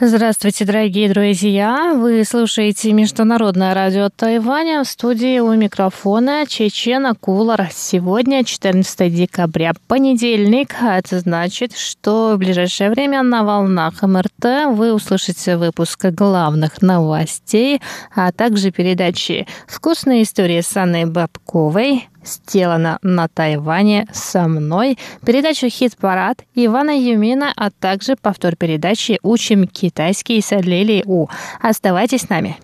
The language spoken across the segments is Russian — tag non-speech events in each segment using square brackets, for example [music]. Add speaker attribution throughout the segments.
Speaker 1: Здравствуйте, дорогие друзья! Вы слушаете Международное радио Тайваня. В студии у микрофона Чечена Кулар. Сегодня 14 декабря, понедельник. А это значит, что в ближайшее время на волнах МРТ вы услышите выпуск главных новостей, а также передачи «Вкусные истории» с Анной Бабковой, сделано на Тайване со мной, передачу «Хит-парад» Ивана Юмина, а также повтор передачи «Учим китайский» с Лили У. Оставайтесь с нами.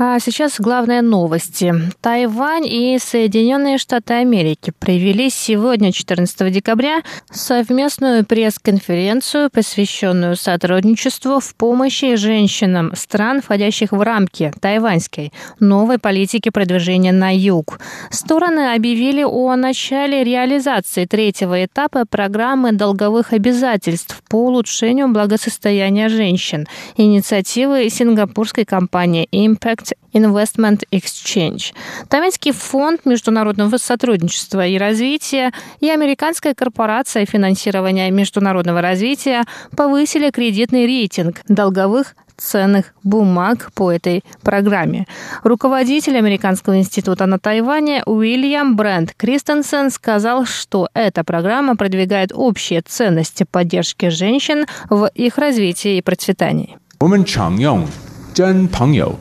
Speaker 1: А сейчас главные новости. Тайвань и Соединенные Штаты Америки провели сегодня, 14 декабря, совместную пресс-конференцию, посвященную сотрудничеству в помощи женщинам стран, входящих в рамки тайваньской новой политики продвижения на юг. Стороны объявили о начале реализации третьего этапа программы долговых обязательств по улучшению благосостояния женщин, инициативы сингапурской компании Impact Investment Exchange. Тайваньский фонд международного сотрудничества и развития и американская корпорация финансирования международного развития повысили кредитный рейтинг долговых ценных бумаг по этой программе. Руководитель Американского института на Тайване Уильям Брент Кристенсен сказал, что эта программа продвигает общие ценности поддержки женщин в их развитии и процветании.
Speaker 2: 我们常用真朋友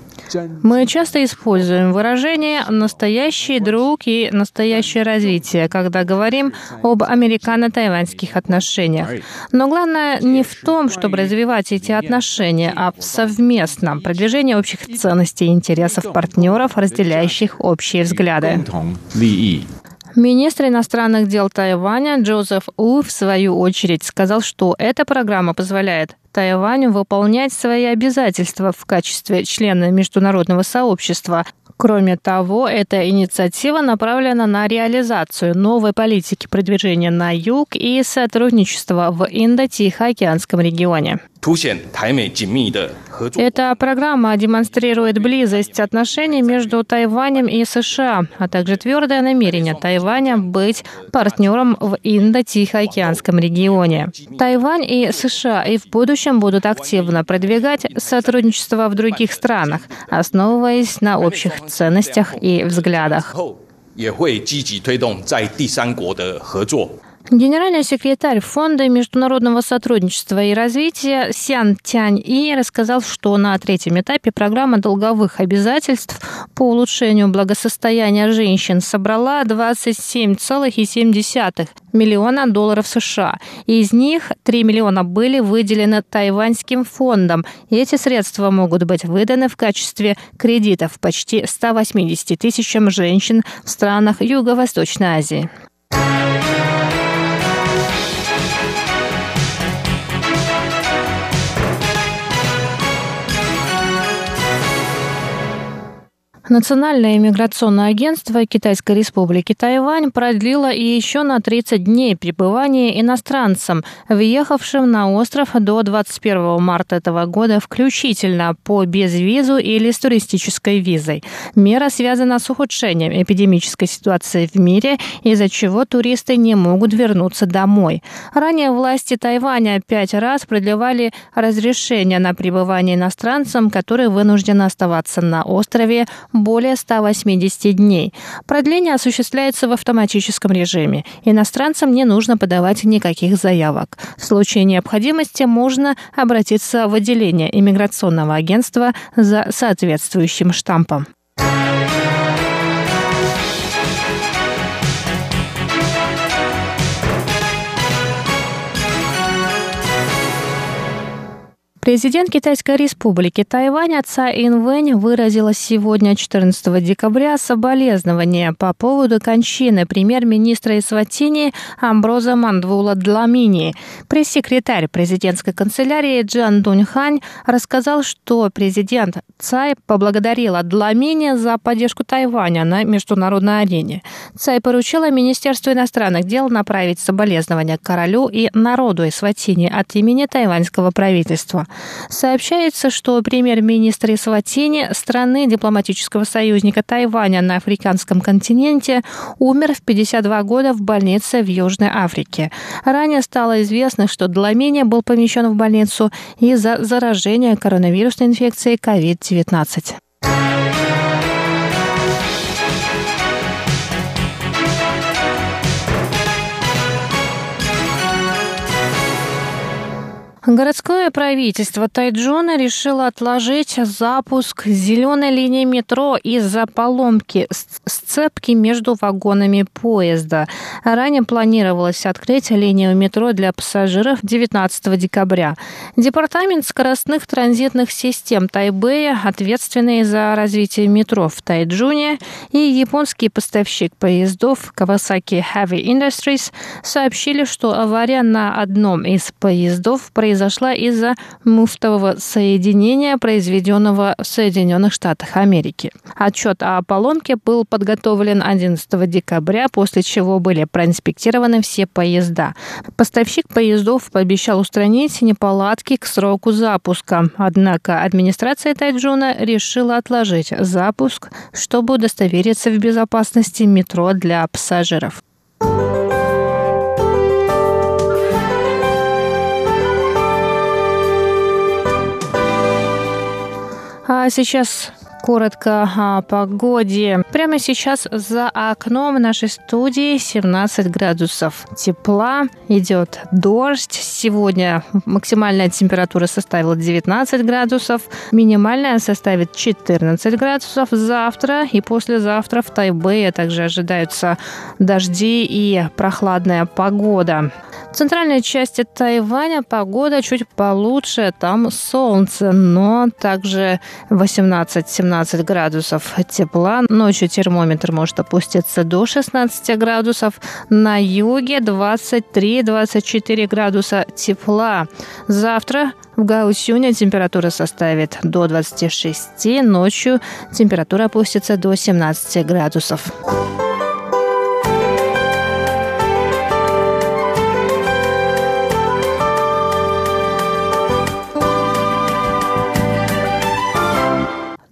Speaker 1: Мы часто используем выражение «настоящий друг» и «настоящее развитие», когда говорим об американо-тайваньских отношениях. Но главное не в том, чтобы развивать эти отношения, а в совместном продвижении общих ценностей и интересов партнеров, разделяющих общие взгляды. Министр иностранных дел Тайваня Джозеф У, в свою очередь, сказал, что эта программа позволяет Тайваню выполнять свои обязательства в качестве члена международного сообщества. Кроме того, эта инициатива направлена на реализацию новой политики продвижения на юг и сотрудничества в Индо-Тихоокеанском регионе.
Speaker 3: 凸显台美紧密的合作。
Speaker 1: Эта программа демонстрирует близость отношений между Тайванем и США, а также твердое намерение Тайваня быть партнером в Индо-Тихоокеанском регионе. Тайвань и США и в будущем будут активно продвигать сотрудничество в других странах, основываясь на общих ценностях и взглядах.
Speaker 3: 后也会积极推动在第三国的合作。
Speaker 1: Генеральный секретарь Фонда международного сотрудничества и развития Сян Тянь И рассказал, что на третьем этапе программа долговых обязательств по улучшению благосостояния женщин собрала 27,7 миллиона долларов США. Из них 3 миллиона были выделены тайваньским фондом. И эти средства могут быть выданы в качестве кредитов почти 180 тысячам женщин в странах Юго-Восточной Азии. Национальное иммиграционное агентство Китайской республики Тайвань продлило и еще на 30 дней пребывание иностранцам, въехавшим на остров до 21 марта этого года включительно по безвизу или с туристической визой. Мера связана с ухудшением эпидемической ситуации в мире, из-за чего туристы не могут вернуться домой. Ранее власти Тайваня пять раз продлевали разрешение на пребывание иностранцам, которые вынуждены оставаться на острове более 180 дней. Продление осуществляется в автоматическом режиме. Иностранцам не нужно подавать никаких заявок. В случае необходимости можно обратиться в отделение иммиграционного агентства за соответствующим штампом. Президент Китайской республики Тайвань Цай Инвэнь выразила сегодня, 14 декабря, соболезнования по поводу кончины премьер-министра Исватини Амброза Мандвула Дламини. Пресс-секретарь президентской канцелярии Джан Дуньхань рассказал, что президент Цай поблагодарила Дламини за поддержку Тайваня на международной арене. Цай поручила Министерству иностранных дел направить соболезнования королю и народу Исватини от имени тайваньского правительства. Сообщается, что премьер-министр Исватини, страны дипломатического союзника Тайваня на африканском континенте, умер в 52 года в больнице в Южной Африке. Ранее стало известно, что Дламини был помещен в больницу из-за заражения коронавирусной инфекцией COVID-19. Городское правительство Тайджуна решило отложить запуск зеленой линии метро из-за поломки сцепки между вагонами поезда. Ранее планировалось открыть линию метро для пассажиров 19 декабря. Департамент скоростных транзитных систем Тайбэя, ответственный за развитие метро в Тайджуне, и японский поставщик поездов Kawasaki Heavy Industries сообщили, что авария на одном из поездов произошла произошла из-за муфтового соединения, произведенного в Соединенных Штатах Америки. Отчет о поломке был подготовлен 11 декабря, после чего были проинспектированы все поезда. Поставщик поездов пообещал устранить неполадки к сроку запуска. Однако администрация Тайджуна решила отложить запуск, чтобы удостовериться в безопасности метро для пассажиров. А сейчас коротко о погоде. Прямо сейчас за окном нашей студии 17 градусов тепла. Идет дождь. Сегодня максимальная температура составила 19 градусов. Минимальная составит 14 градусов. Завтра и послезавтра в Тайбэе также ожидаются дожди и прохладная погода. Центральной части Тайваня погода чуть получше, там солнце, но также 18-17 градусов тепла. Ночью термометр может опуститься до 16 градусов. На юге 23-24 градуса тепла. Завтра в Гаусюне температура составит до 26, ночью температура опустится до 17 градусов.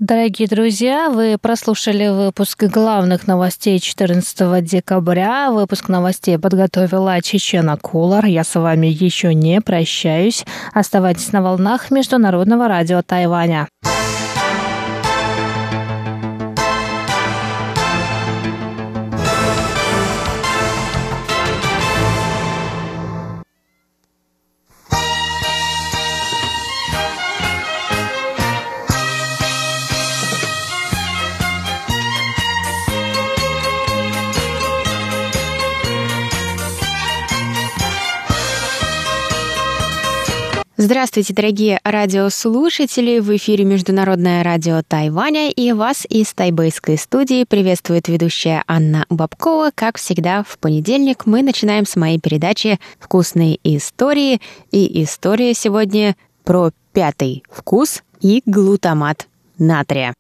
Speaker 1: Дорогие друзья, вы прослушали выпуск главных новостей 14 декабря. Выпуск новостей подготовила Чечена Кулар. Я с вами еще не прощаюсь. Оставайтесь на волнах Международного радио Тайваня.
Speaker 4: Здравствуйте, дорогие радиослушатели! В эфире Международное радио Тайваня и вас из тайбэйской студии приветствует ведущая Анна Бабкова. Как всегда, в понедельник мы начинаем с моей передачи «Вкусные истории». И история сегодня про пятый вкус и глутамат натрия.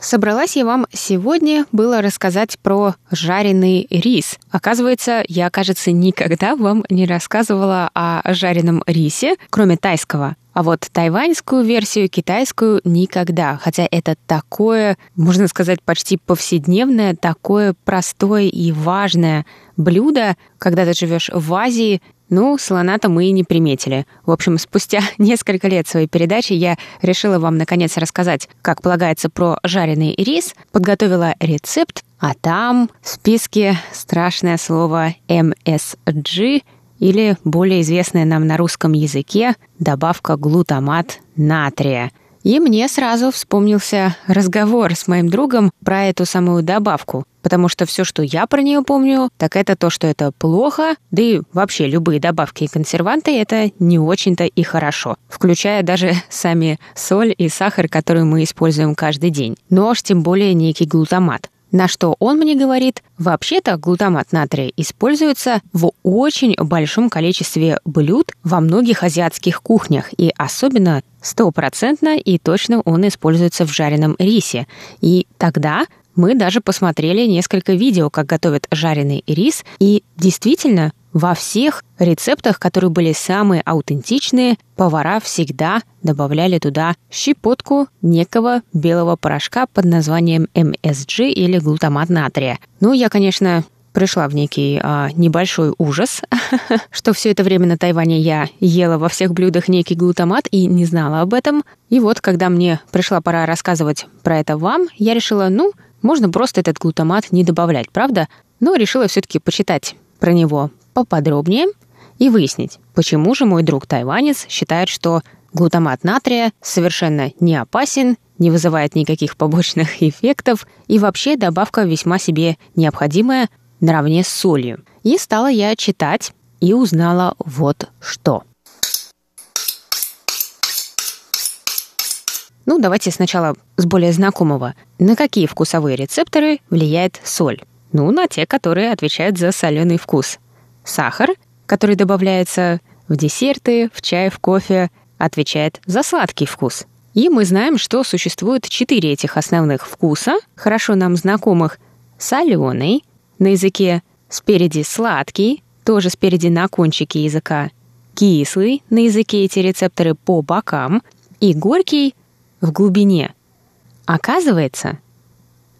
Speaker 4: Собралась я вам сегодня было рассказать про жареный рис. Оказывается, я, кажется, никогда вам не рассказывала о жареном рисе, кроме тайского. А вот тайваньскую версию, китайскую никогда. Хотя это такое, можно сказать, почти повседневное, такое простое и важное блюдо, когда ты живешь в Азии, ну, слона-то мы и не приметили. В общем, спустя [laughs] несколько лет своей передачи я решила вам наконец рассказать, как полагается про жареный рис, подготовила рецепт, а там в списке страшное слово MSG или более известная нам на русском языке добавка глутамат натрия. И мне сразу вспомнился разговор с моим другом про эту самую добавку. Потому что все, что я про нее помню, так это то, что это плохо, да и вообще любые добавки и консерванты это не очень-то и хорошо, включая даже сами соль и сахар, которые мы используем каждый день. Но уж тем более некий глутамат. На что он мне говорит, вообще-то глутамат натрия используется в очень большом количестве блюд во многих азиатских кухнях, и особенно стопроцентно и точно он используется в жареном рисе. И тогда мы даже посмотрели несколько видео, как готовят жареный рис, и действительно во всех рецептах, которые были самые аутентичные, повара всегда добавляли туда щепотку некого белого порошка под названием MSG или глутамат натрия. Ну, я, конечно, пришла в некий а, небольшой ужас, [laughs] что все это время на Тайване я ела во всех блюдах некий глутамат и не знала об этом. И вот, когда мне пришла пора рассказывать про это вам, я решила, ну, можно просто этот глутамат не добавлять, правда? Но решила все-таки почитать про него поподробнее и выяснить, почему же мой друг тайванец считает, что глутамат натрия совершенно не опасен, не вызывает никаких побочных [laughs] эффектов и вообще добавка весьма себе необходимая наравне с солью. И стала я читать и узнала вот что. Ну, давайте сначала с более знакомого. На какие вкусовые рецепторы влияет соль? Ну, на те, которые отвечают за соленый вкус – Сахар, который добавляется в десерты, в чай, в кофе, отвечает за сладкий вкус. И мы знаем, что существует четыре этих основных вкуса, хорошо нам знакомых. Соленый, на языке спереди сладкий, тоже спереди на кончике языка. Кислый, на языке эти рецепторы по бокам. И горький в глубине. Оказывается,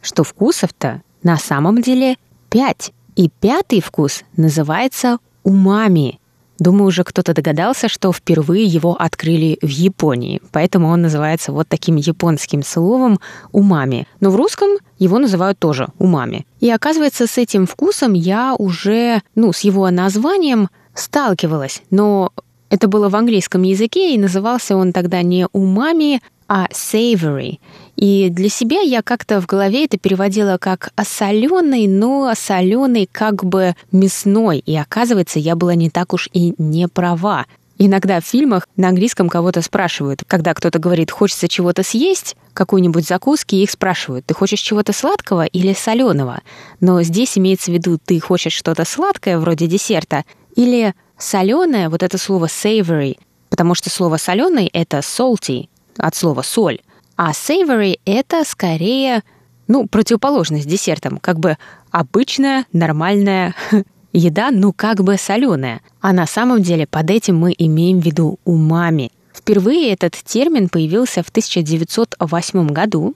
Speaker 4: что вкусов-то на самом деле пять. И пятый вкус называется умами. Думаю, уже кто-то догадался, что впервые его открыли в Японии, поэтому он называется вот таким японским словом умами. Но в русском его называют тоже умами. И оказывается, с этим вкусом я уже, ну, с его названием сталкивалась, но это было в английском языке, и назывался он тогда не умами, а savory. И для себя я как-то в голове это переводила как осоленый, но соленый как бы мясной. И оказывается, я была не так уж и не права. Иногда в фильмах на английском кого-то спрашивают, когда кто-то говорит, хочется чего-то съесть, какой-нибудь закуски, их спрашивают, ты хочешь чего-то сладкого или соленого? Но здесь имеется в виду, ты хочешь что-то сладкое, вроде десерта, или соленое, вот это слово savory, потому что слово соленый это salty, от слова соль. А savory — это скорее, ну, противоположность десертам, как бы обычная, нормальная [laughs] еда, ну, как бы соленая. А на самом деле под этим мы имеем в виду умами. Впервые этот термин появился в 1908 году,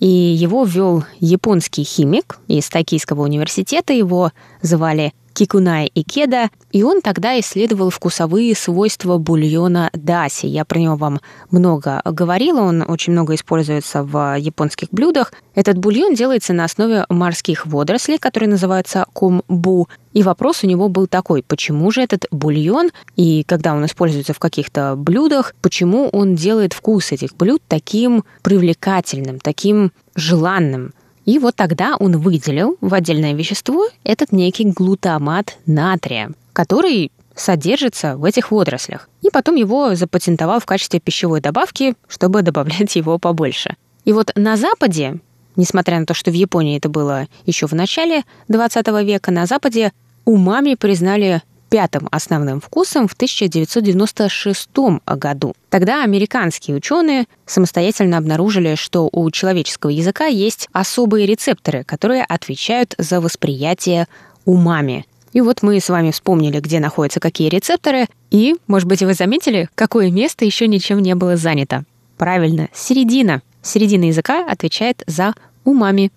Speaker 4: и его ввел японский химик из Токийского университета. Его звали Кикуная Икеда, и он тогда исследовал вкусовые свойства бульона даси. Я про него вам много говорила, он очень много используется в японских блюдах. Этот бульон делается на основе морских водорослей, которые называются комбу. И вопрос у него был такой, почему же этот бульон, и когда он используется в каких-то блюдах, почему он делает вкус этих блюд таким привлекательным, таким желанным? И вот тогда он выделил в отдельное вещество этот некий глутамат натрия, который содержится в этих водорослях. И потом его запатентовал в качестве пищевой добавки, чтобы добавлять его побольше. И вот на Западе, несмотря на то, что в Японии это было еще в начале 20 века, на Западе умами признали пятым основным вкусом в 1996 году. Тогда американские ученые самостоятельно обнаружили, что у человеческого языка есть особые рецепторы, которые отвечают за восприятие умами. И вот мы с вами вспомнили, где находятся какие рецепторы, и, может быть, вы заметили, какое место еще ничем не было занято. Правильно, середина. Середина языка отвечает за умами.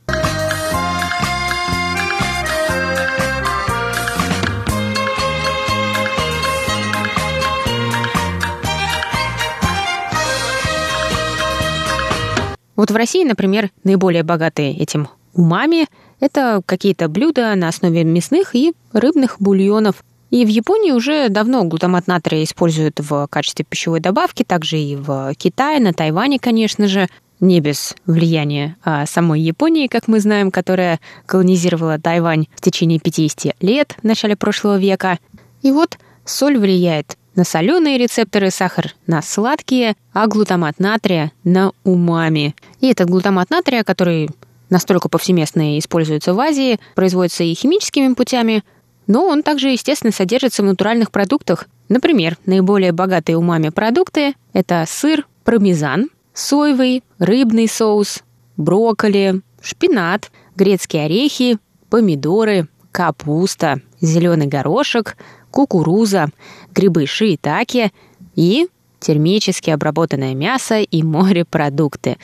Speaker 4: Вот в России, например, наиболее богатые этим умами – это какие-то блюда на основе мясных и рыбных бульонов. И в Японии уже давно глутамат натрия используют в качестве пищевой добавки, также и в Китае, на Тайване, конечно же, не без влияния а самой Японии, как мы знаем, которая колонизировала Тайвань в течение 50 лет в начале прошлого века. И вот соль влияет на соленые рецепторы, сахар на сладкие, а глутамат натрия на умами. И этот глутамат натрия, который настолько повсеместно используется в Азии, производится и химическими путями – но он также, естественно, содержится в натуральных продуктах. Например, наиболее богатые умами продукты – это сыр, пармезан, соевый, рыбный соус, брокколи, шпинат, грецкие орехи, помидоры, капуста, зеленый горошек, кукуруза, грибы шиитаке и термически обработанное мясо и морепродукты.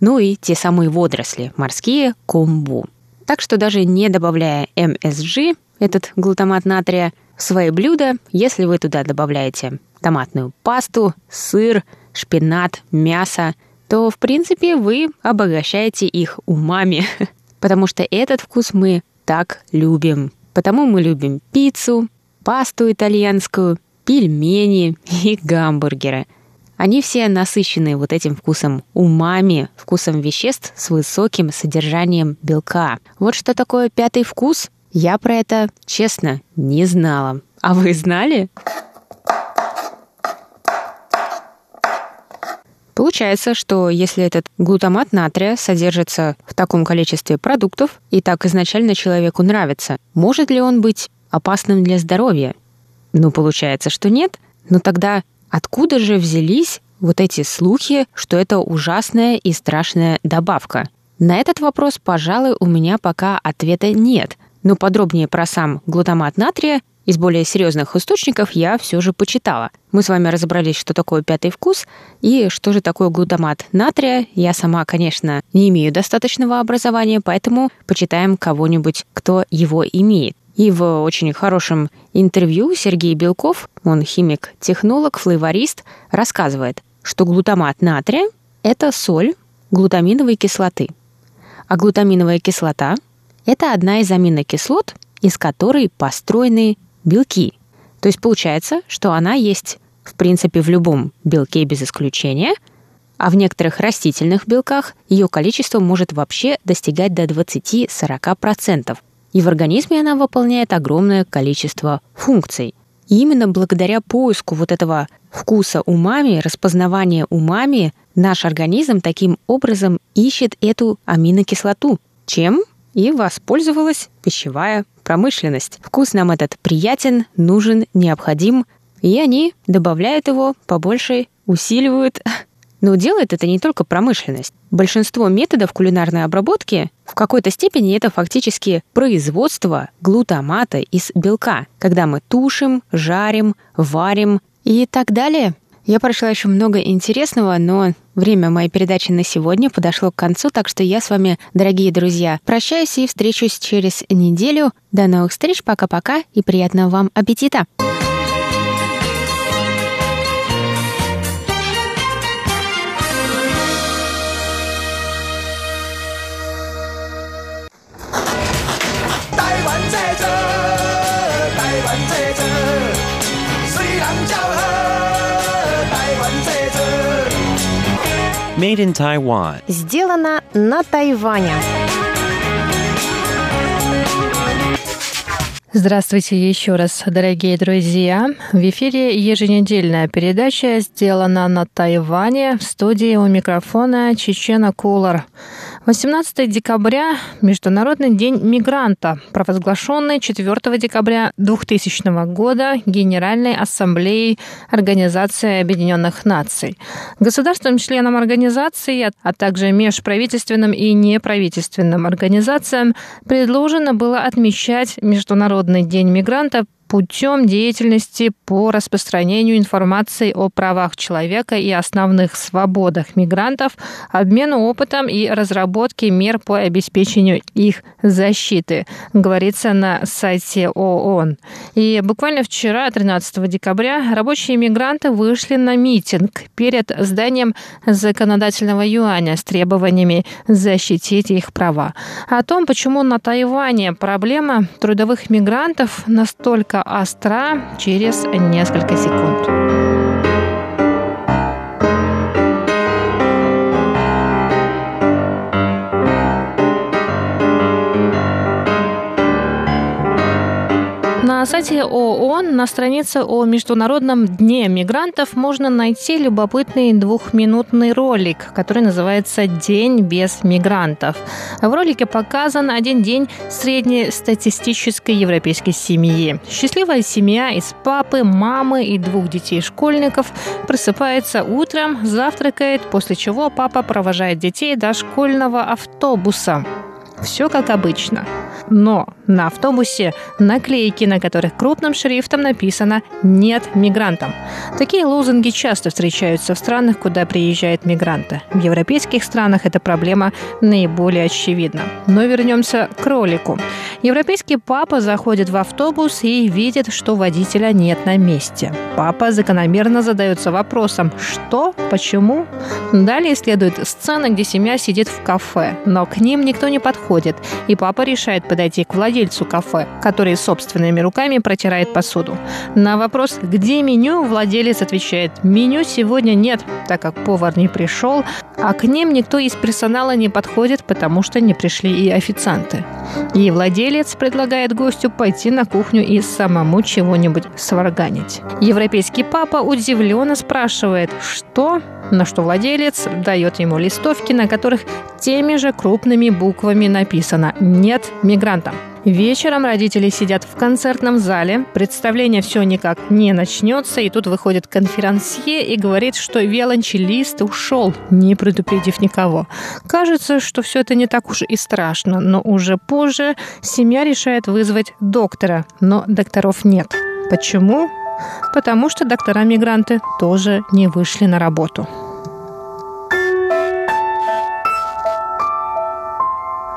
Speaker 4: Ну и те самые водоросли, морские комбу. Так что даже не добавляя МСГ, этот глутамат натрия, в свои блюда, если вы туда добавляете томатную пасту, сыр, шпинат, мясо, то, в принципе, вы обогащаете их умами, [laughs] потому что этот вкус мы так любим. Потому мы любим пиццу, пасту итальянскую, пельмени и гамбургеры. Они все насыщены вот этим вкусом умами, вкусом веществ с высоким содержанием белка. Вот что такое пятый вкус – я про это, честно, не знала. А вы знали? Получается, что если этот глутамат натрия содержится в таком количестве продуктов и так изначально человеку нравится, может ли он быть опасным для здоровья? Ну, получается, что нет. Но тогда откуда же взялись вот эти слухи, что это ужасная и страшная добавка? На этот вопрос, пожалуй, у меня пока ответа нет. Но подробнее про сам глутамат натрия из более серьезных источников я все же почитала. Мы с вами разобрались, что такое пятый вкус и что же такое глутамат натрия. Я сама, конечно, не имею достаточного образования, поэтому почитаем кого-нибудь, кто его имеет. И в очень хорошем интервью Сергей Белков, он химик-технолог, флейворист, рассказывает, что глутамат натрия – это соль глутаминовой кислоты. А глутаминовая кислота – это одна из аминокислот, из которой построены белки. То есть получается, что она есть в принципе в любом белке без исключения, а в некоторых растительных белках ее количество может вообще достигать до 20-40%. И в организме она выполняет огромное количество функций. И именно благодаря поиску вот этого вкуса умами, распознавания умами, наш организм таким образом ищет эту аминокислоту, чем и воспользовалась пищевая промышленность. Вкус нам этот приятен, нужен, необходим, и они добавляют его побольше, усиливают. Но делает это не только промышленность. Большинство методов кулинарной обработки в какой-то степени это фактически производство глутамата из белка, когда мы тушим, жарим, варим и так далее. Я прошла еще много интересного, но время моей передачи на сегодня подошло к концу, так что я с вами, дорогие друзья, прощаюсь и встречусь через неделю. До новых встреч, пока-пока и приятного вам аппетита!
Speaker 5: Made in Taiwan.
Speaker 1: Сделано на Тайване. Здравствуйте еще раз, дорогие друзья. В эфире еженедельная передача «Сделана на Тайване» в студии у микрофона Чечена Кулар. 18 декабря – Международный день мигранта, провозглашенный 4 декабря 2000 года Генеральной Ассамблеей Организации Объединенных Наций. Государствам-членам организации, а также межправительственным и неправительственным организациям предложено было отмечать Международный день мигранта путем деятельности по распространению информации о правах человека и основных свободах мигрантов, обмену опытом и разработке мер по обеспечению их защиты, говорится на сайте ООН. И буквально вчера, 13 декабря, рабочие мигранты вышли на митинг перед зданием законодательного юаня с требованиями защитить их права. О том, почему на Тайване проблема трудовых мигрантов настолько остра через несколько секунд. На сайте ООН на странице о Международном дне мигрантов можно найти любопытный двухминутный ролик, который называется «День без мигрантов». В ролике показан один день среднестатистической европейской семьи. Счастливая семья из папы, мамы и двух детей-школьников просыпается утром, завтракает, после чего папа провожает детей до школьного автобуса. Все как обычно. Но на автобусе наклейки, на которых крупным шрифтом написано «Нет мигрантам». Такие лозунги часто встречаются в странах, куда приезжают мигранты. В европейских странах эта проблема наиболее очевидна. Но вернемся к ролику. Европейский папа заходит в автобус и видит, что водителя нет на месте. Папа закономерно задается вопросом «Что? Почему?». Далее следует сцена, где семья сидит в кафе, но к ним никто не подходит, и папа решает подойти к владельцу кафе, который собственными руками протирает посуду. На вопрос «Где меню?» владелец отвечает «Меню сегодня нет, так как повар не пришел, а к ним никто из персонала не подходит, потому что не пришли и официанты». И владелец предлагает гостю пойти на кухню и самому чего-нибудь сварганить. Европейский папа удивленно спрашивает «Что?» На что владелец дает ему листовки, на которых теми же крупными буквами написано «Нет мигрантам». Вечером родители сидят в концертном зале, представление все никак не начнется, и тут выходит конферансье и говорит, что виолончелист ушел, не предупредив никого. Кажется, что все это не так уж и страшно, но уже позже семья решает вызвать доктора, но докторов нет. Почему? потому что доктора-мигранты тоже не вышли на работу.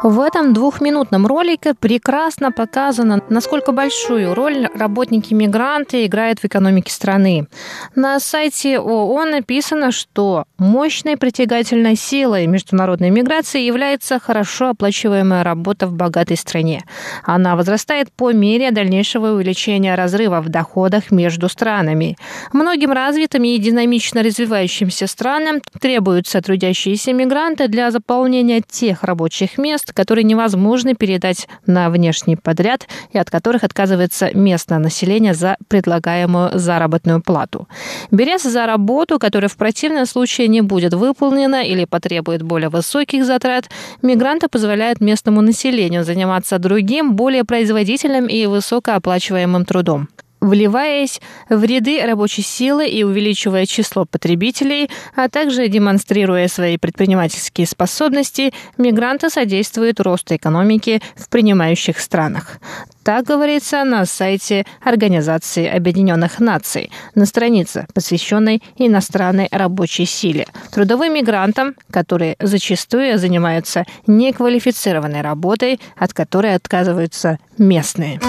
Speaker 1: В этом двухминутном ролике прекрасно показано, насколько большую роль работники-мигранты играют в экономике страны. На сайте ООН написано, что мощной притягательной силой международной миграции является хорошо оплачиваемая работа в богатой стране. Она возрастает по мере дальнейшего увеличения разрыва в доходах между странами. Многим развитым и динамично развивающимся странам требуются трудящиеся мигранты для заполнения тех рабочих мест, которые невозможно передать на внешний подряд и от которых отказывается местное население за предлагаемую заработную плату. Берясь за работу, которая в противном случае не будет выполнена или потребует более высоких затрат, мигранты позволяют местному населению заниматься другим, более производительным и высокооплачиваемым трудом вливаясь в ряды рабочей силы и увеличивая число потребителей, а также демонстрируя свои предпринимательские способности, мигранты содействуют росту экономики в принимающих странах. Так говорится на сайте Организации Объединенных Наций на странице, посвященной иностранной рабочей силе, трудовым мигрантам, которые зачастую занимаются неквалифицированной работой, от которой отказываются местные.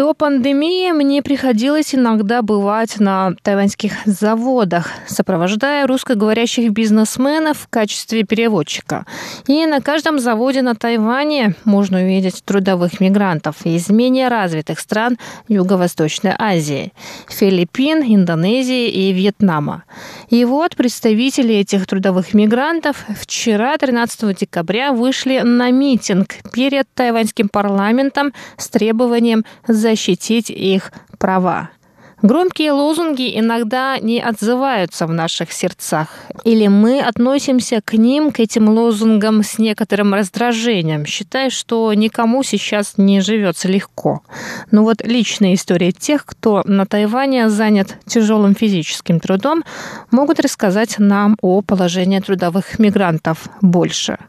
Speaker 1: До пандемии мне приходилось иногда бывать на тайваньских заводах, сопровождая русскоговорящих бизнесменов в качестве переводчика. И на каждом заводе на Тайване можно увидеть трудовых мигрантов из менее развитых стран Юго-Восточной Азии – Филиппин, Индонезии и Вьетнама. И вот представители этих трудовых мигрантов вчера, 13 декабря, вышли на митинг перед тайваньским парламентом с требованием защитить их права. Громкие лозунги иногда не отзываются в наших сердцах. Или мы относимся к ним, к этим лозунгам с некоторым раздражением, считая, что никому сейчас не живется легко. Но вот личная история тех, кто на Тайване занят тяжелым физическим трудом, могут рассказать нам о положении трудовых мигрантов больше –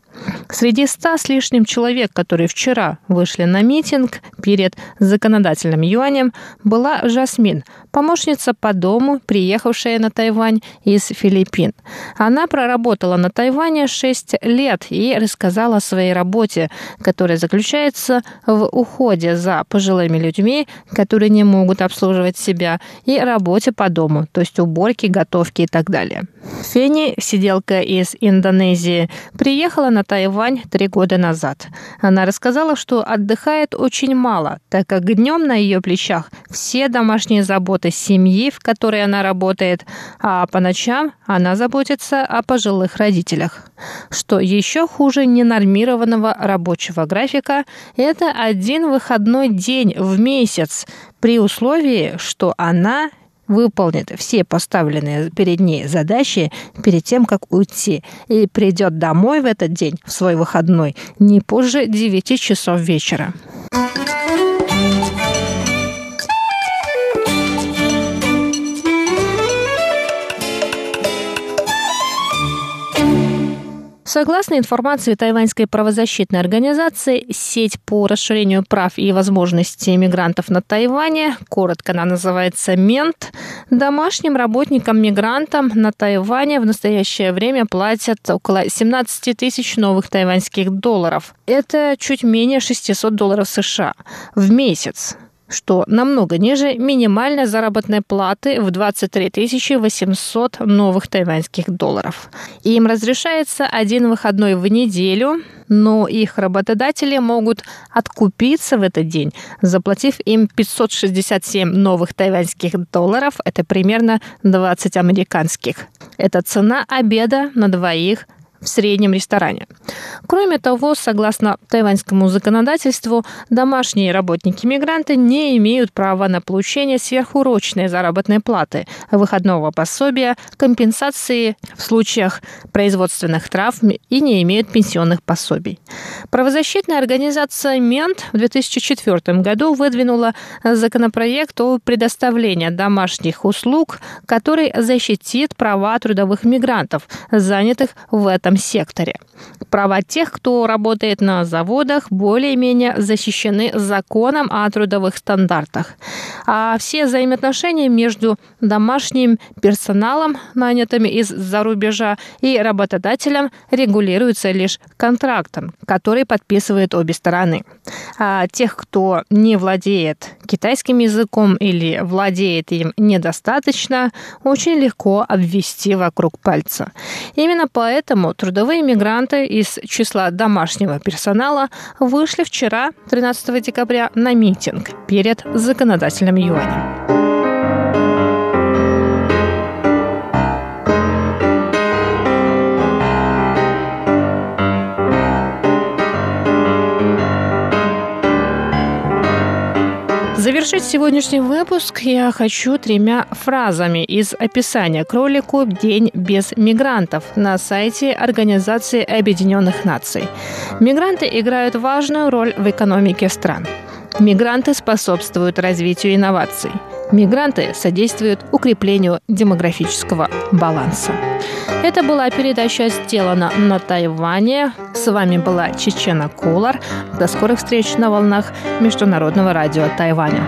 Speaker 1: Среди ста с лишним человек, которые вчера вышли на митинг перед законодательным юанем, была Жасмин, помощница по дому, приехавшая на Тайвань из Филиппин. Она проработала на Тайване 6 лет и рассказала о своей работе, которая заключается в уходе за пожилыми людьми, которые не могут обслуживать себя, и работе по дому, то есть уборке, готовке и так далее. Фени, сиделка из Индонезии, приехала на Тайвань три года назад. Она рассказала, что отдыхает очень мало, так как днем на ее плечах все домашние заботы семьи, в которой она работает, а по ночам она заботится о пожилых родителях. Что еще хуже ненормированного рабочего графика, это один выходной день в месяц, при условии, что она выполнит все поставленные перед ней задачи перед тем, как уйти, и придет домой в этот день, в свой выходной, не позже 9 часов вечера. Согласно информации тайваньской правозащитной организации, сеть по расширению прав и возможностей мигрантов на Тайване, коротко она называется МЕНТ, домашним работникам-мигрантам на Тайване в настоящее время платят около 17 тысяч новых тайваньских долларов. Это чуть менее 600 долларов США в месяц что намного ниже минимальной заработной платы в 23 800 новых тайваньских долларов. Им разрешается один выходной в неделю, но их работодатели могут откупиться в этот день, заплатив им 567 новых тайваньских долларов, это примерно 20 американских. Это цена обеда на двоих в среднем ресторане. Кроме того, согласно тайваньскому законодательству, домашние работники-мигранты не имеют права на получение сверхурочной заработной платы, выходного пособия, компенсации в случаях производственных травм и не имеют пенсионных пособий. Правозащитная организация МЕНТ в 2004 году выдвинула законопроект о предоставлении домашних услуг, который защитит права трудовых мигрантов, занятых в этом этом секторе. Права тех, кто работает на заводах, более-менее защищены законом о трудовых стандартах. А все взаимоотношения между домашним персоналом, нанятыми из-за рубежа, и работодателем регулируются лишь контрактом, который подписывают обе стороны. А тех, кто не владеет китайским языком или владеет им недостаточно, очень легко обвести вокруг пальца. Именно поэтому трудовые мигранты из числа домашнего персонала вышли вчера, 13 декабря, на митинг перед законодательным юанем. Завершить сегодняшний выпуск я хочу тремя фразами из описания кролику «День без мигрантов» на сайте Организации Объединенных Наций. Мигранты играют важную роль в экономике стран. Мигранты способствуют развитию инноваций. Мигранты содействуют укреплению демографического баланса. Это была передача «Сделана на Тайване». С вами была Чечена Кулар. До скорых встреч на волнах Международного радио Тайваня.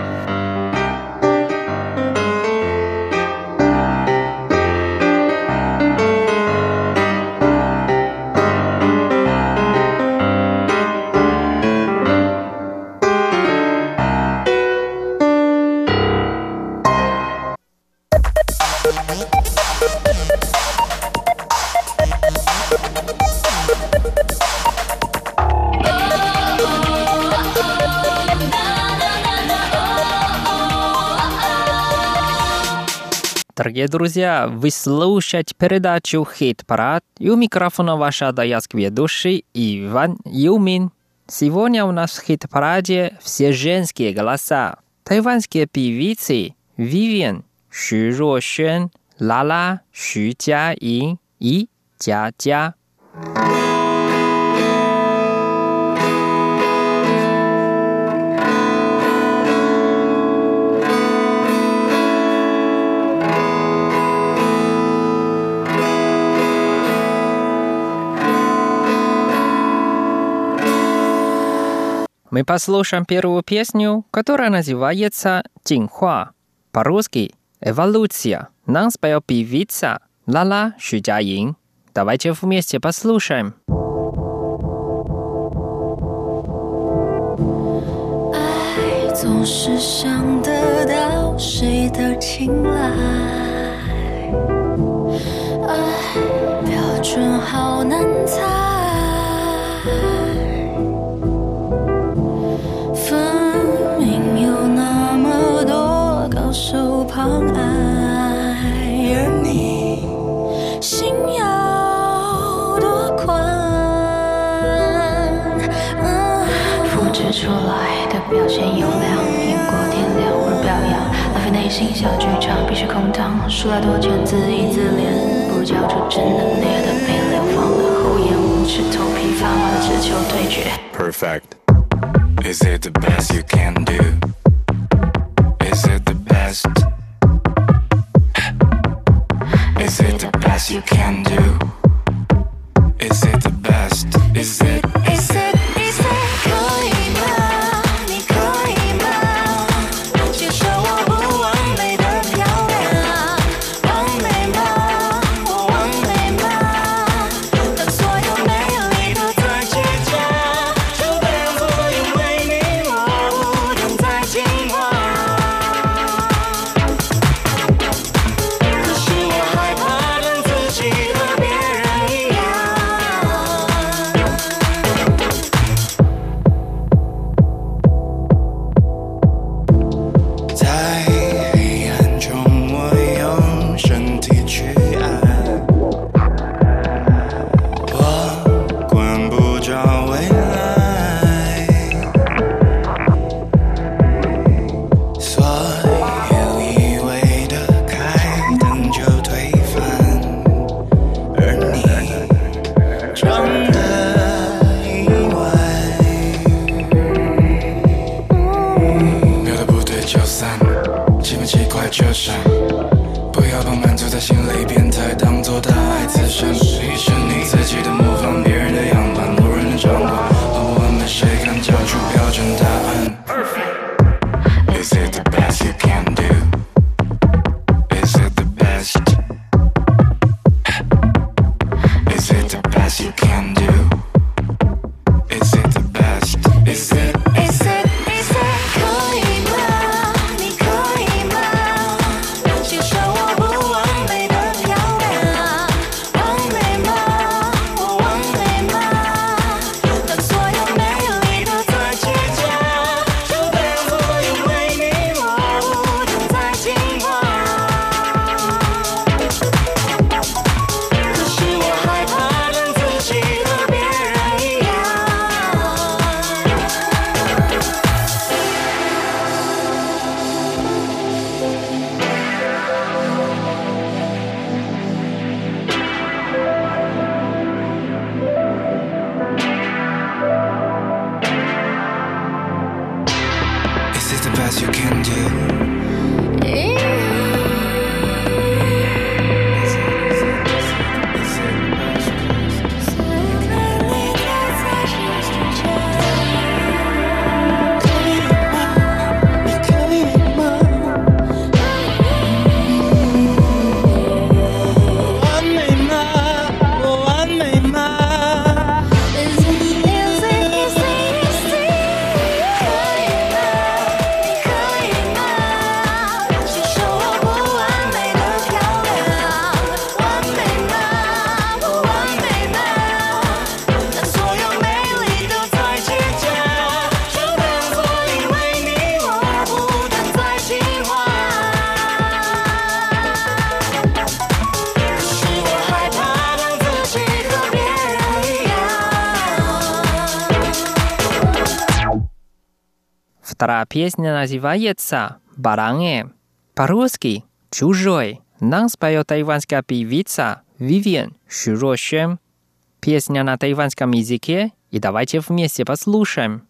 Speaker 5: Дорогие друзья, вы слушаете передачу «Хит-парад» и у микрофона ваша даятский ведущий Иван Юмин. Сегодня у нас в хит-параде все женские голоса. Тайванские певицы Вивиан, Ши Руошен, Лала, Xu Jiaying и мы послушаем первую песню, которая называется «Тинхуа». По-русски «Эволюция». Нам спел певица Лала Шуджаин. Давайте вместе послушаем.
Speaker 6: 总是想得到谁的青睐，爱标准好难猜。爱，而你心有多宽、
Speaker 7: 复制出来的表现优良，演过天亮而表扬。浪费内心小剧场，必须空荡。输了多钱自娱自怜，不交出真的烈的没流放的厚颜无耻，头皮发麻的只求对决。
Speaker 8: Perfect. Is it the best you can do? Is it the best? you can do.
Speaker 5: Песня называется «Баранге». По-русски «Чужой». Нам споет тайванская певица Вивиан Широшен. Песня на тайванском языке, и давайте вместе послушаем.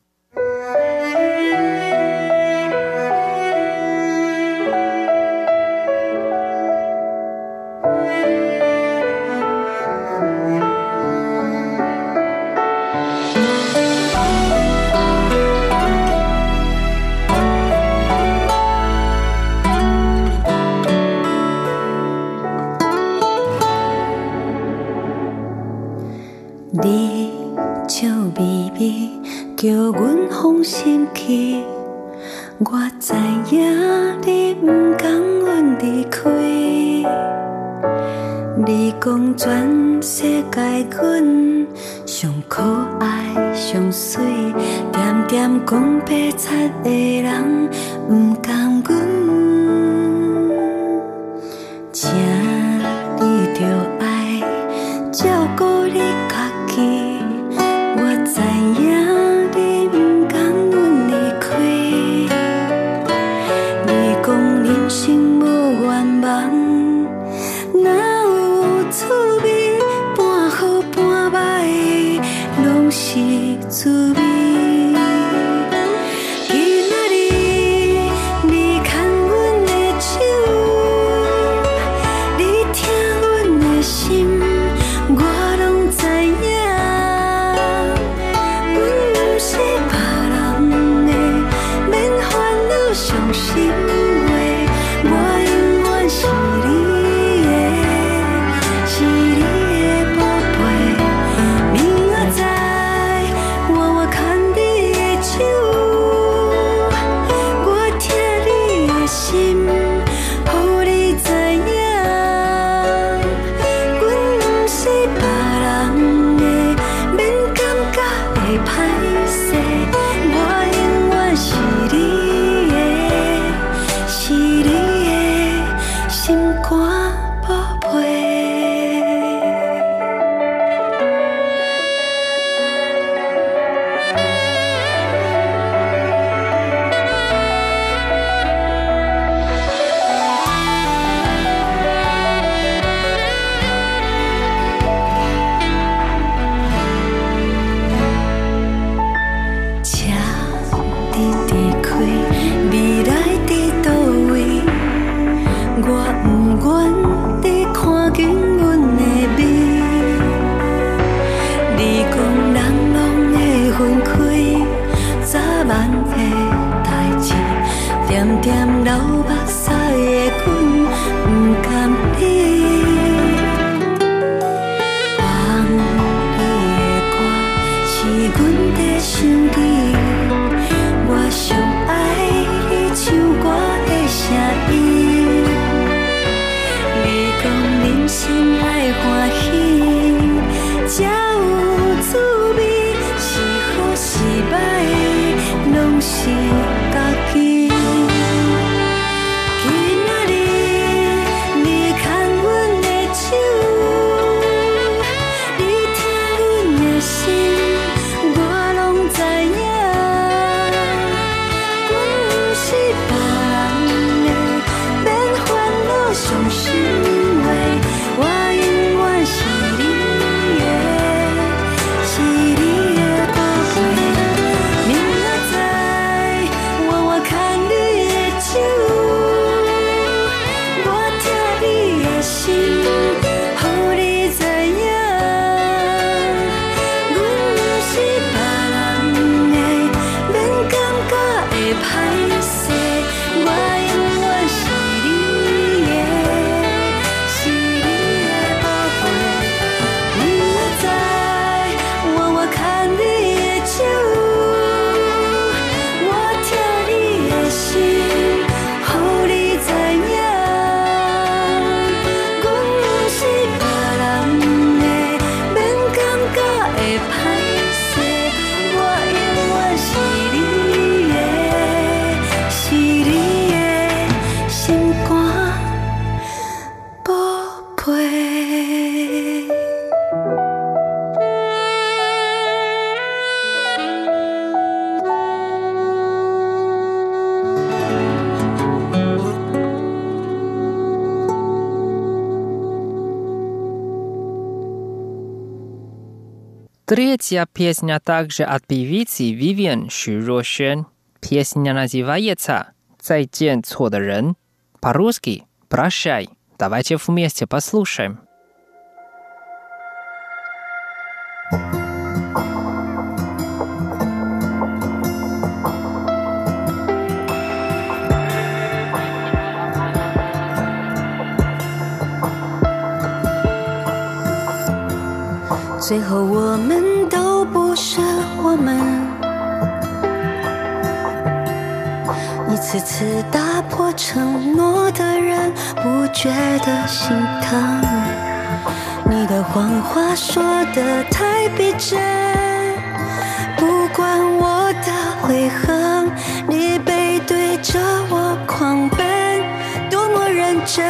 Speaker 5: Третья песня также от певицы Вивиан Ши Песня называется «Зайден Цодерен». По-русски «Прощай». Давайте вместе послушаем.
Speaker 6: thank you 最后，我们。我们，一次次打破承诺的人，不觉得心疼。你的谎话说的太逼真，不管我的悔恨，你背对着我狂奔，多么认真，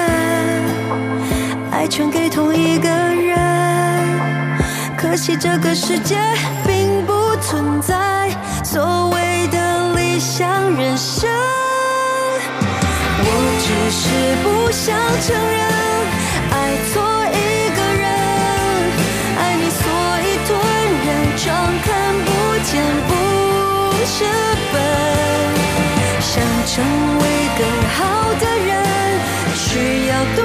Speaker 6: 爱全给同一个人。可惜这个世界并存在所谓的理想人生。我只是不想承认爱错一个人，爱你所以吞忍，装看不见不是本。想成为更好的人，需要多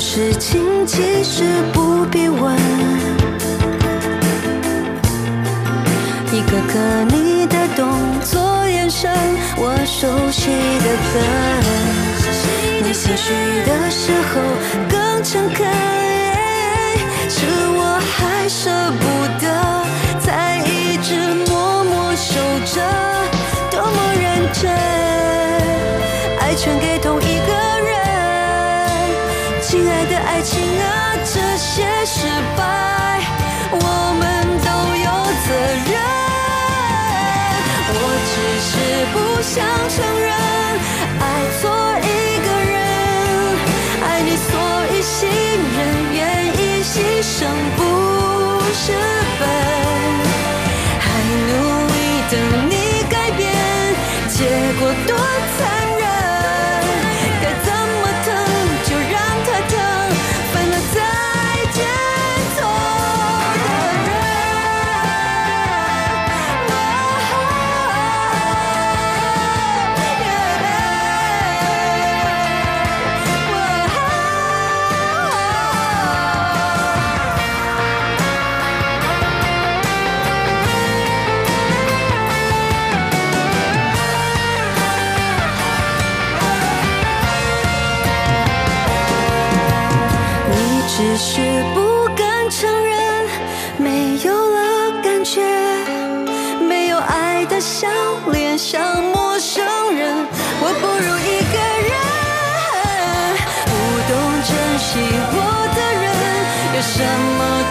Speaker 6: 事情其实不必问，一个个你的动作、眼神，我熟悉的很。你心虚的时候更诚恳，是我还舍不得，才一直默默守着，多么认真，爱全给同一个。亲爱的爱情啊，这些失败我们都有责任。我只是不想承认爱错一个人，爱你所以信任，愿意牺牲不是笨，还努力等你改变，结果多惨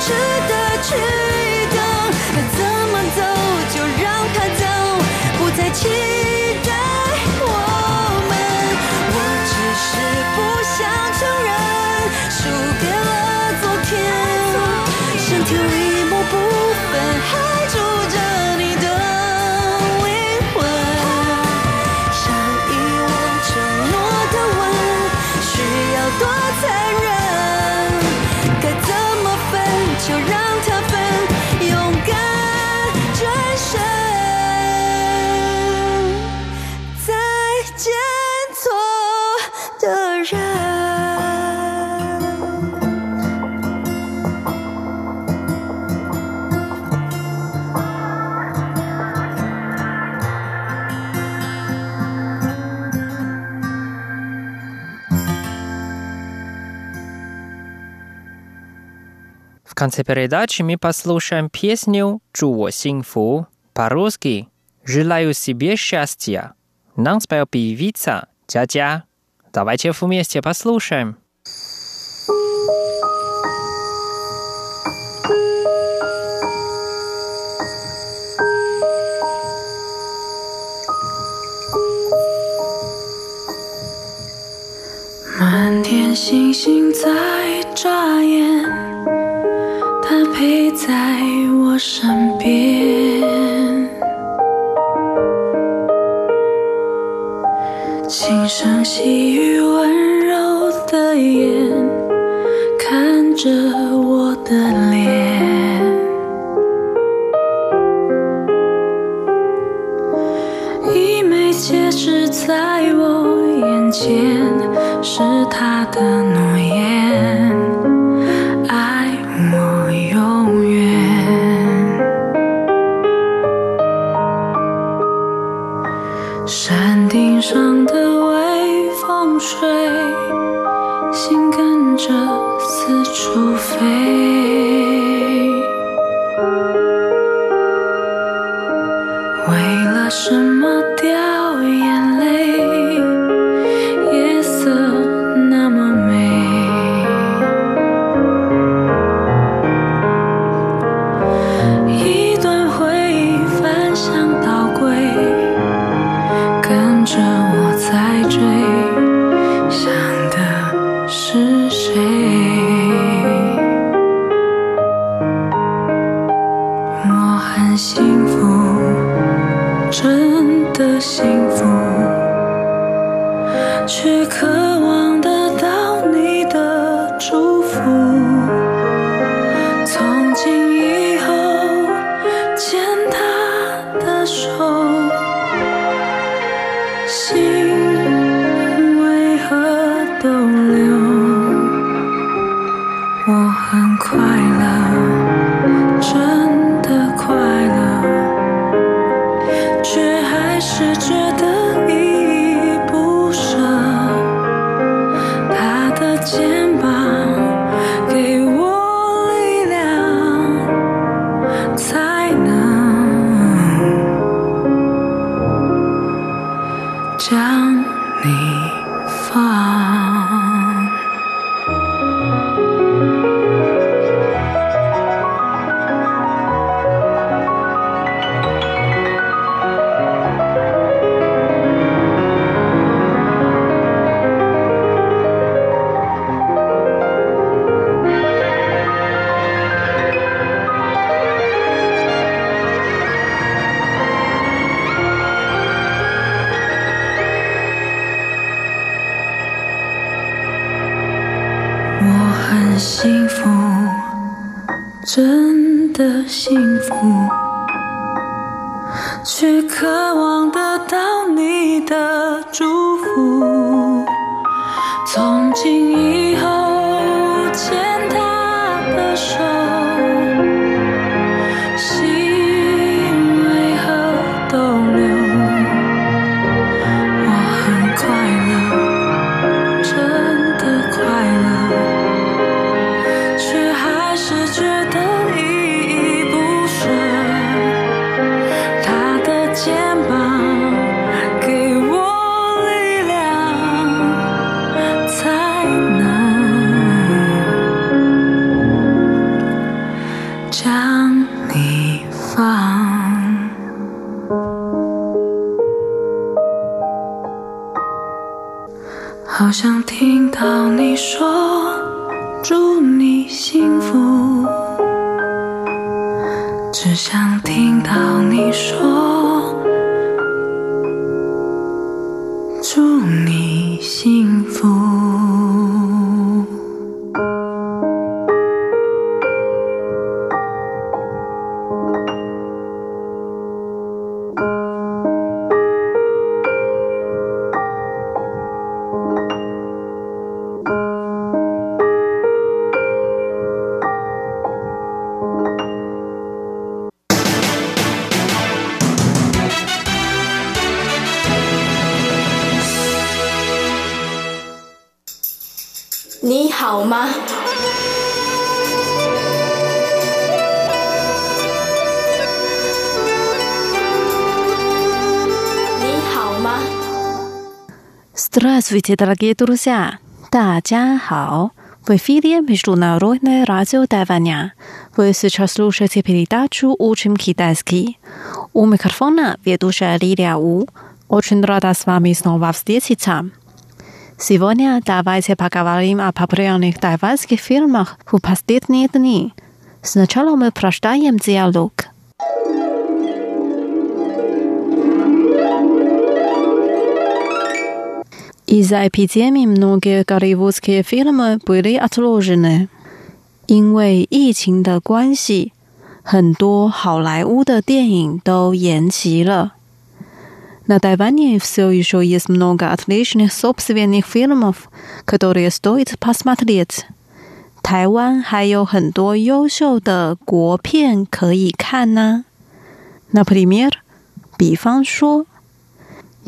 Speaker 6: should
Speaker 5: В конце передачи мы послушаем песню «Чего синфу» по-русски «Желаю себе счастья». Нам спел певица Дядя. Давайте вместе послушаем.
Speaker 6: 满天星星在眨眼， 身边。轻声细语，温柔
Speaker 9: 却
Speaker 10: 可。
Speaker 11: Здравствуйте, дорогие друзья! 大家好! В эфире Международное радио Тайваня. Вы сейчас слушаете передачу «Учим китайский». У микрофона ведущая Лилия У. Очень рада с вами снова встретиться. Сегодня давайте поговорим о популярных тайваньских фильмах в последние дни. Сначала мы прочитаем диалог. Из-за эпидемии многие голливудские фильмы были отложены. 因为疫情的关系，很多好莱坞的电影都延期了。На Тайване все еще есть много отличных собственных фильмов, которые стоит посмотреть. 台湾还有很多优秀的国片可以看呢、Например, 比方说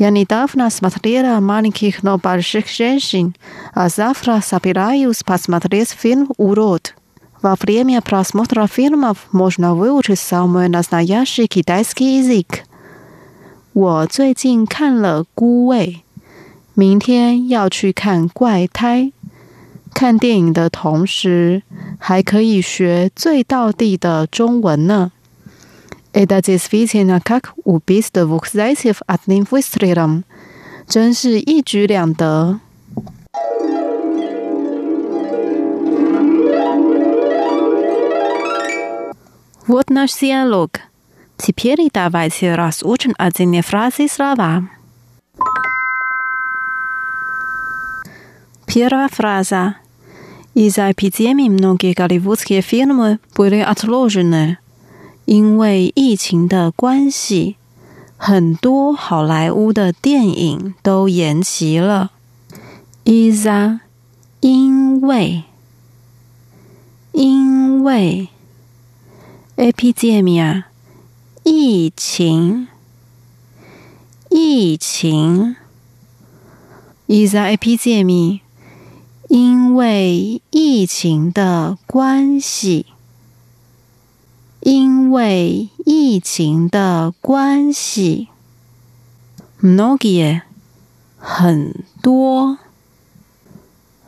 Speaker 11: Я недавно смотрела «Маленьких, но больших женщин», а завтра собираюсь посмотреть фильм «Урод». Во время просмотра фильмов можно выучить самый настоящий китайский язык. 我最近看了《孤味》，明天要去看《怪胎》。看电影的同时，还可以学最道地的中文呢。 Это действительно как убийство двух зайцев одним выстрелом，真是一举两得。Вот наш диалог. Теперь давайте разучим отдельные фразы и слова. Первая фраза. Из-за эпидемии многие голливудские фильмы были отложены. 因为疫情的关系，很多好莱坞的电影都延期了。Isa，因为，因为，epidemia，疫情，疫情，Isa epidemia，因为疫情的关系。因为疫情的关系，многие 很多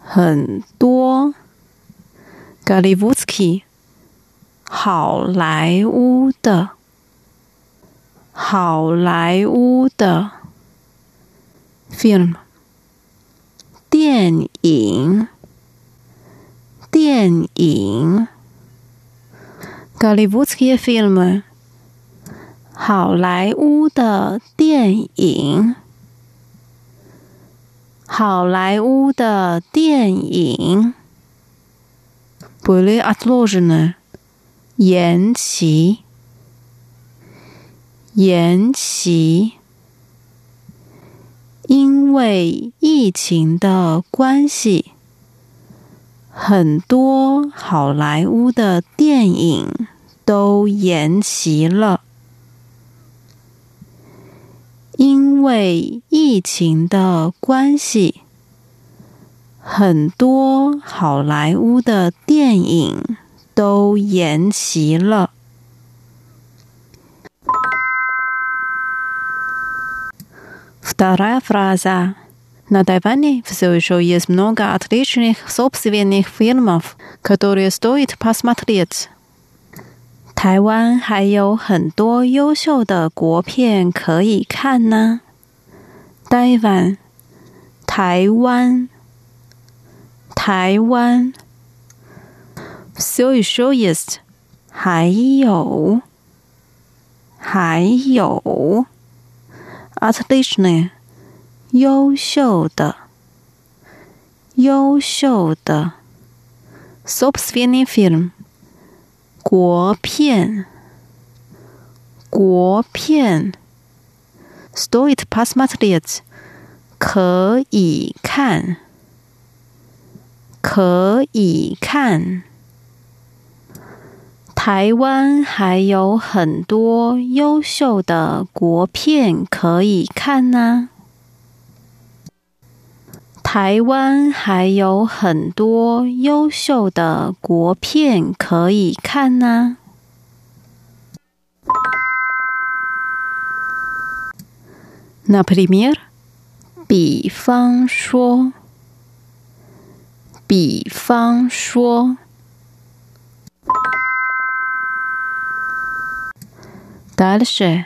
Speaker 11: 很多，голливудский 好莱坞的好莱坞的 film 电影电影。 Голливудские фильмы，好莱坞的电影，好莱坞的电影。были отложены，延期，延期，因为疫情的关系。很多好莱坞的电影 都延期了，因为疫情的关系，很多好莱坞的电影都延期了。Вторая фраза. На Тайване все еще есть много отличных собственных фильмов, которые стоит посмотреть. 台湾还有很多优秀的国片可以看呢。台湾，台湾，台湾。Все еще есть，还有，还有。Отличные。优秀的，优秀的，собственный фильм， 国片，国片，Store it past materials，可以看，可以看。台湾还有很多优秀的国片可以看呢。台湾还有很多优秀的国片可以看呢、Например，比方说，比方说。Дальше.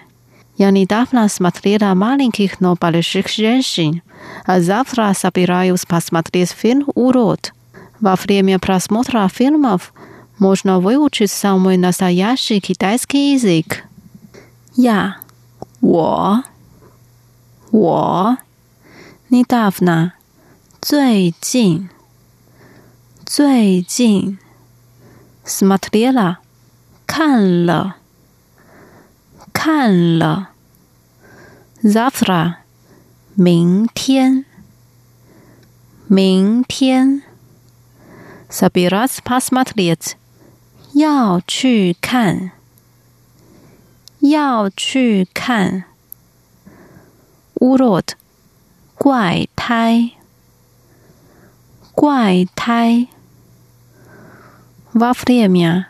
Speaker 11: Я недавно смотрела маленьких, но больших женщин, а завтра собираюсь посмотреть фильм «Урод». Во время просмотра фильмов можно выучить самый настоящий китайский язык. Я. 我我 недавно 最近最近 смотрела 看了看了 завтра 明天明天 собираться посмотреть 要去看要去看 urot 怪胎，怪胎。во время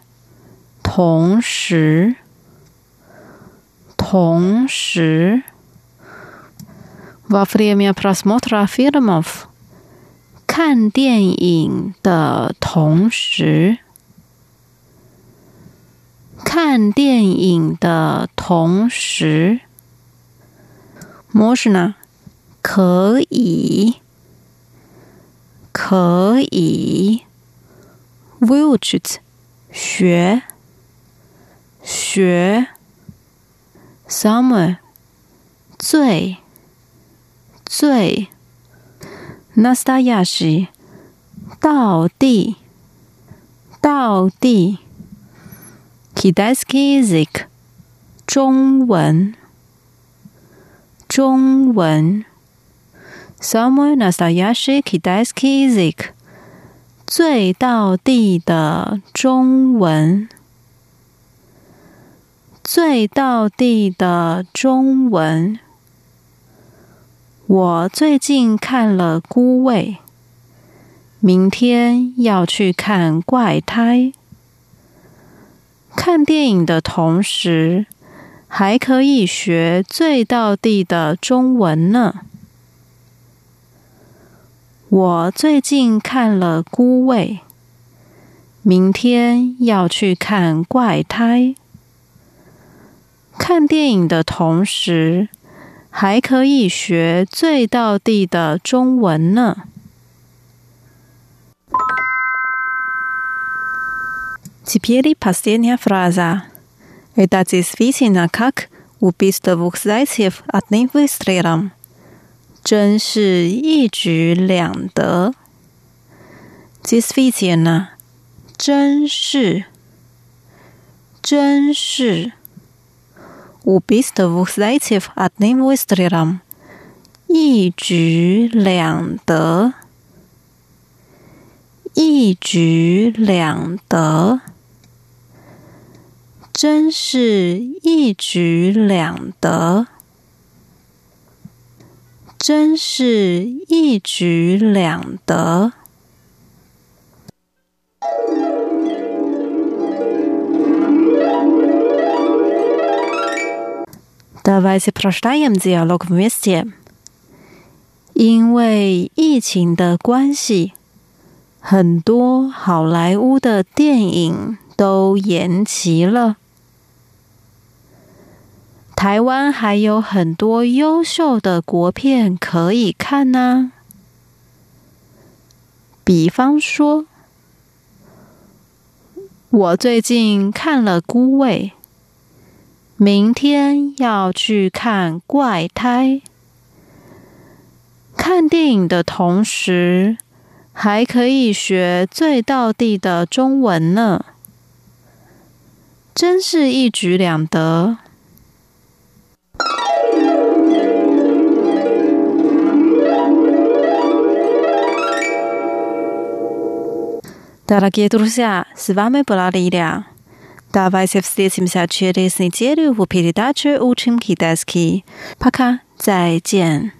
Speaker 11: 同时，同时。 во время просмотра фильмов 看电影的同时，看电影的同时，можно 可以，可以，выучить 学，学，самое 最， 最，nastayashi，到地，到地，kidaski zik，中文，中文，someone nastayashi kidaski zik，最到地的中文。最到地的中文。我最近看了《孤味》，明天要去看《怪胎》。看电影的同时，还可以学最道地的中文呢。我最近看了《孤味》，明天要去看《怪胎》。看电影的同时，还可以学最道地的中文呢。Теперь последняя фраза. Это действительно как убить двух зайцев одним выстрелом. 真是一举两得。Действительно，真是，真是。 Убить двух зайцев одним выстрелом. 一举两得，一举两得。真是一举两得，真是一举两得。 Давайте прочитаем диалог вместе。因为疫情的关系，很多好莱坞的电影都延期了。台湾还有很多优秀的国片可以看呢、比方说，我最近看了《孤味》， 明天要去看《怪胎》。看电影的同时，还可以学最道地的中文呢，真是一举两得。Дорогие друзья, с вами была Лилия. Давайте встретимся через неделю в передаче «Учим китайский». Пока, 再见。